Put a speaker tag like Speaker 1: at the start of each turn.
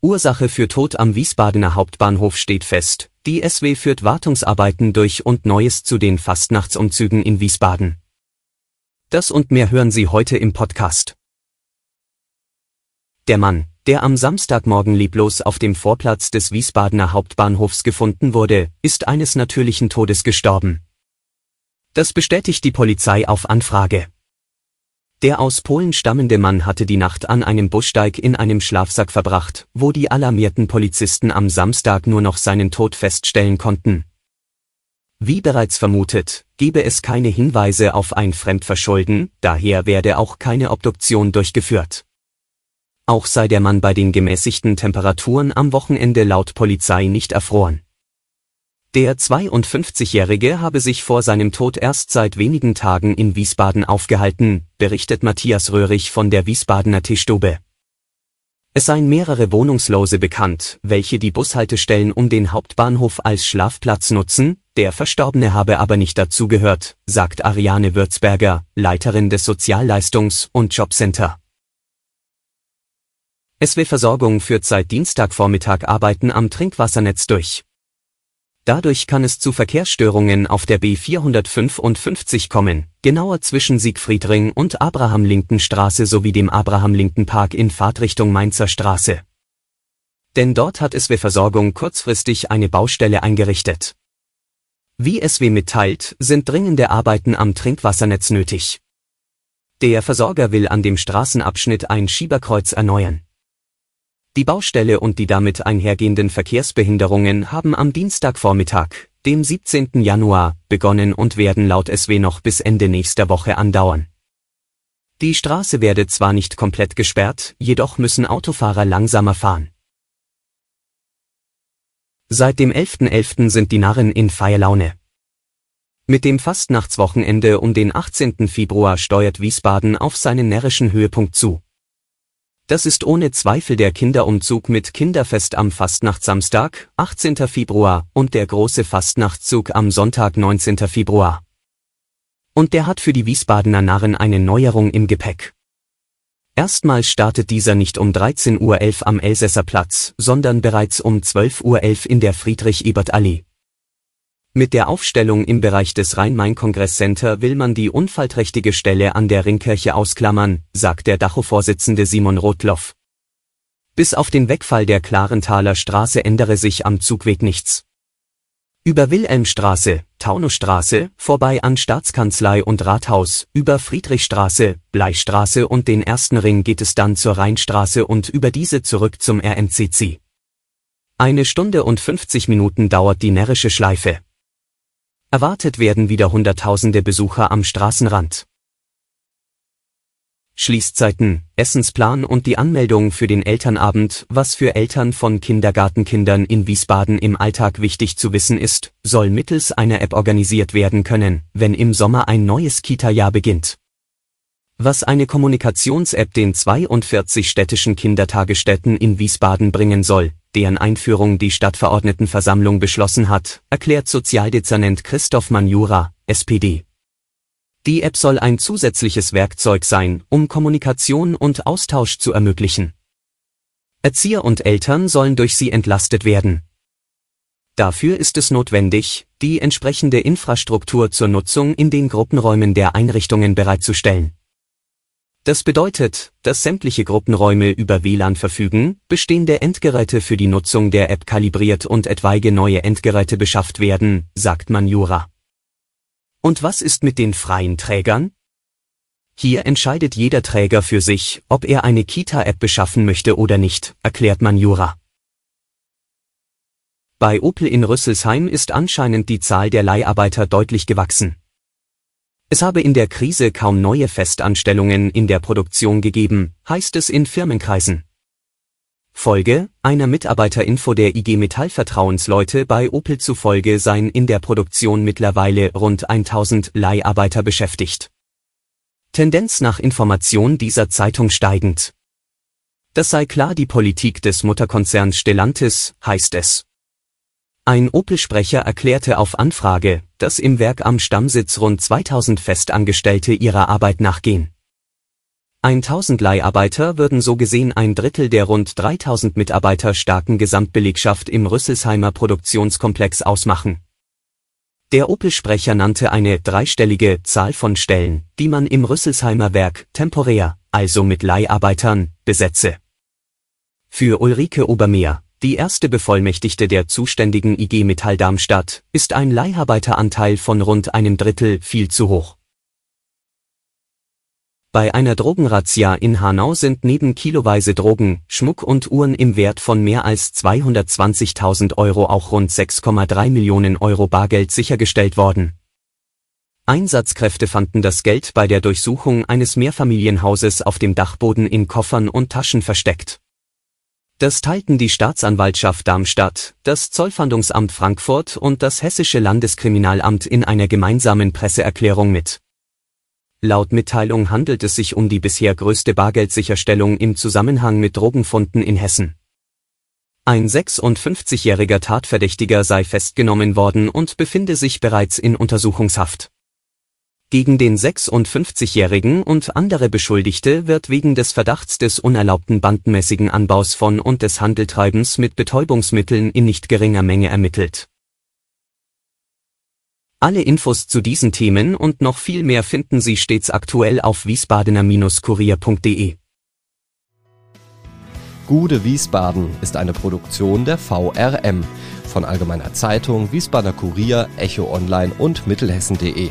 Speaker 1: Ursache für Tod am Wiesbadener Hauptbahnhof steht fest. Die SW führt Wartungsarbeiten durch und Neues zu den Fastnachtsumzügen in Wiesbaden. Das und mehr hören Sie heute im Podcast. Der Mann, der am Samstagmorgen leblos auf dem Vorplatz des Wiesbadener Hauptbahnhofs gefunden wurde, ist eines natürlichen Todes gestorben. Das bestätigt die Polizei auf Anfrage. Der aus Polen stammende Mann hatte die Nacht an einem Bussteig in einem Schlafsack verbracht, wo die alarmierten Polizisten am Samstag nur noch seinen Tod feststellen konnten. Wie bereits vermutet, gebe es keine Hinweise auf ein Fremdverschulden, daher werde auch keine Obduktion durchgeführt. Auch sei der Mann bei den gemäßigten Temperaturen am Wochenende laut Polizei nicht erfroren. Der 52-Jährige habe sich vor seinem Tod erst seit wenigen Tagen in Wiesbaden aufgehalten, berichtet Matthias Röhrig von der Wiesbadener Tischstube. Es seien mehrere Wohnungslose bekannt, welche die Bushaltestellen um den Hauptbahnhof als Schlafplatz nutzen, der Verstorbene habe aber nicht dazugehört, sagt Ariane Würzberger, Leiterin des Sozialleistungs- und Jobcenter. SW Versorgung führt seit Dienstagvormittag Arbeiten am Trinkwassernetz durch. Dadurch kann es zu Verkehrsstörungen auf der B455 kommen, genauer zwischen Siegfriedring und Abraham-Linken-Straße sowie dem Abraham-Linken-Park in Fahrtrichtung Mainzer Straße. Denn dort hat SW Versorgung kurzfristig eine Baustelle eingerichtet. Wie SW mitteilt, sind dringende Arbeiten am Trinkwassernetz nötig. Der Versorger will an dem Straßenabschnitt ein Schieberkreuz erneuern. Die Baustelle und die damit einhergehenden Verkehrsbehinderungen haben am Dienstagvormittag, dem 17. Januar, begonnen und werden laut SW noch bis Ende nächster Woche andauern. Die Straße werde zwar nicht komplett gesperrt, jedoch müssen Autofahrer langsamer fahren. Seit dem 11.11. .11. sind die Narren in Feierlaune. Mit dem Fastnachtswochenende um den 18. Februar steuert Wiesbaden auf seinen närrischen Höhepunkt zu. Das ist ohne Zweifel der Kinderumzug mit Kinderfest am Fastnachtssamstag, 18. Februar, und der große Fastnachtszug am Sonntag, 19. Februar. Und der hat für die Wiesbadener Narren eine Neuerung im Gepäck. Erstmals startet dieser nicht um 13.11 Uhr am Elsässer Platz, sondern bereits um 12.11 Uhr in der Friedrich-Ebert-Allee. Mit der Aufstellung im Bereich des Rhein-Main-Kongress-Center will man die unfallträchtige Stelle an der Ringkirche ausklammern, sagt der Dacho-Vorsitzende Simon Rotloff. Bis auf den Wegfall der Klarenthaler Straße ändere sich am Zugweg nichts. Über Wilhelmstraße, Taunusstraße, vorbei an Staatskanzlei und Rathaus, über Friedrichstraße, Bleichstraße und den ersten Ring geht es dann zur Rheinstraße und über diese zurück zum RMCC. Eine Stunde und 50 Minuten dauert die närrische Schleife. Erwartet werden wieder Hunderttausende Besucher am Straßenrand. Schließzeiten, Essensplan und die Anmeldung für den Elternabend, was für Eltern von Kindergartenkindern in Wiesbaden im Alltag wichtig zu wissen ist, soll mittels einer App organisiert werden können, wenn im Sommer ein neues Kita-Jahr beginnt. Was eine Kommunikations-App den 42 städtischen Kindertagesstätten in Wiesbaden bringen soll, deren Einführung die Stadtverordnetenversammlung beschlossen hat, erklärt Sozialdezernent Christoph Manjura, SPD. Die App soll ein zusätzliches Werkzeug sein, um Kommunikation und Austausch zu ermöglichen. Erzieher und Eltern sollen durch sie entlastet werden. Dafür ist es notwendig, die entsprechende Infrastruktur zur Nutzung in den Gruppenräumen der Einrichtungen bereitzustellen. Das bedeutet, dass sämtliche Gruppenräume über WLAN verfügen, bestehende Endgeräte für die Nutzung der App kalibriert und etwaige neue Endgeräte beschafft werden, sagt Manjura. Und was ist mit den freien Trägern? Hier entscheidet jeder Träger für sich, ob er eine Kita-App beschaffen möchte oder nicht, erklärt Manjura. Bei Opel in Rüsselsheim ist anscheinend die Zahl der Leiharbeiter deutlich gewachsen. Es habe in der Krise kaum neue Festanstellungen in der Produktion gegeben, heißt es in Firmenkreisen. Folge einer Mitarbeiterinfo der IG Metall Vertrauensleute bei Opel zufolge seien in der Produktion mittlerweile rund 1000 Leiharbeiter beschäftigt. Tendenz nach Information dieser Zeitung steigend. Das sei klar die Politik des Mutterkonzerns Stellantis, heißt es. Ein Opel-Sprecher erklärte auf Anfrage, dass im Werk am Stammsitz rund 2000 Festangestellte ihrer Arbeit nachgehen. 1000 Leiharbeiter würden so gesehen ein Drittel der rund 3000 Mitarbeiter starken Gesamtbelegschaft im Rüsselsheimer Produktionskomplex ausmachen. Der Opel-Sprecher nannte eine dreistellige Zahl von Stellen, die man im Rüsselsheimer Werk temporär, also mit Leiharbeitern, besetze. Für Ulrike Obermeer, die erste Bevollmächtigte der zuständigen IG Metall Darmstadt, ist ein Leiharbeiteranteil von rund einem Drittel viel zu hoch. Bei einer Drogenrazzia in Hanau sind neben kiloweise Drogen, Schmuck und Uhren im Wert von mehr als 220.000 Euro auch rund 6,3 Millionen Euro Bargeld sichergestellt worden. Einsatzkräfte fanden das Geld bei der Durchsuchung eines Mehrfamilienhauses auf dem Dachboden in Koffern und Taschen versteckt. Das teilten die Staatsanwaltschaft Darmstadt, das Zollfahndungsamt Frankfurt und das Hessische Landeskriminalamt in einer gemeinsamen Presseerklärung mit. Laut Mitteilung handelt es sich um die bisher größte Bargeldsicherstellung im Zusammenhang mit Drogenfunden in Hessen. Ein 56-jähriger Tatverdächtiger sei festgenommen worden und befinde sich bereits in Untersuchungshaft. Gegen den 56-Jährigen und andere Beschuldigte wird wegen des Verdachts des unerlaubten bandenmäßigen Anbaus von und des Handeltreibens mit Betäubungsmitteln in nicht geringer Menge ermittelt. Alle Infos zu diesen Themen und noch viel mehr finden Sie stets aktuell auf wiesbadener-kurier.de.
Speaker 2: Gude Wiesbaden ist eine Produktion der VRM von Allgemeiner Zeitung, Wiesbadener Kurier, Echo Online und Mittelhessen.de.